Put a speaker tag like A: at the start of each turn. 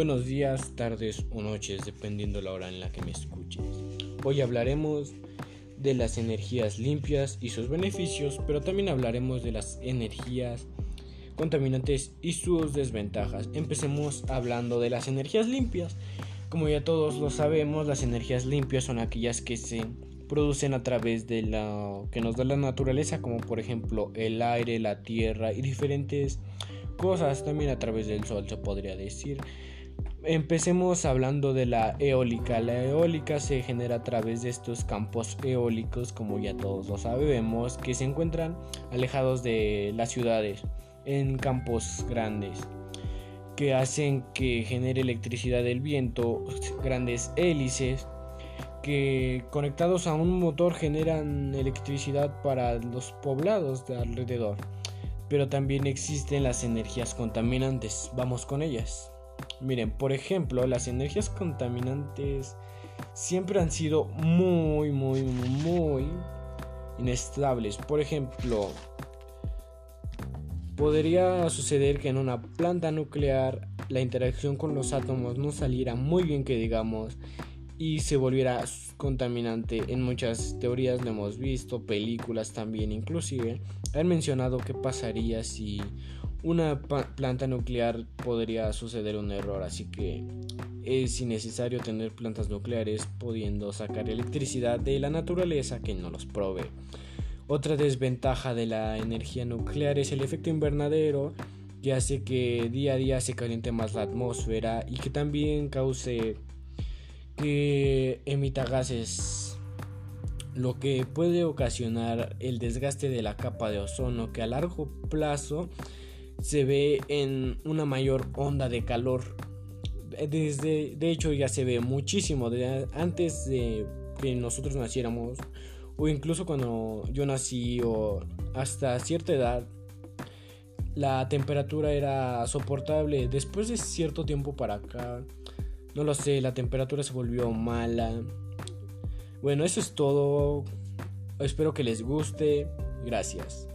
A: Buenos días, tardes o noches, dependiendo la hora en la que me escuches. Hoy hablaremos de las energías limpias y sus beneficios, pero también hablaremos de las energías contaminantes y sus desventajas. Empecemos hablando de las energías limpias. Como ya todos lo sabemos, las energías limpias son aquellas que se producen a través de lo que nos da la naturaleza, como por ejemplo el aire, la tierra y diferentes cosas, también a través del sol se podría decir. Empecemos hablando de la eólica. La eólica se genera a través de estos campos eólicos, como ya todos lo sabemos, que se encuentran alejados de las ciudades, en campos grandes, que hacen que genere electricidad del viento, grandes hélices, que conectados a un motor generan electricidad para los poblados de alrededor. Pero también existen las energías contaminantes. Vamos con ellas. Miren, por ejemplo, las energías contaminantes siempre han sido muy, muy, muy inestables. Por ejemplo, podría suceder que en una planta nuclear la interacción con los átomos no saliera muy bien que digamos y se volviera contaminante. En muchas teorías lo hemos visto, películas también inclusive, han mencionado qué pasaría si una planta nuclear podría suceder un error, así que es innecesario tener plantas nucleares pudiendo sacar electricidad de la naturaleza que no los provee. Otra desventaja de la energía nuclear es el efecto invernadero que hace que día a día se caliente más la atmósfera y que también cause que emita gases lo que puede ocasionar el desgaste de la capa de ozono que a largo plazo se ve en una mayor onda de calor. Desde, de hecho ya se ve muchísimo antes de que nosotros naciéramos o incluso cuando yo nací o hasta cierta edad la temperatura era soportable. Después de cierto tiempo para acá, no lo sé, la temperatura se volvió mala. Bueno, eso es todo. Espero que les guste. Gracias.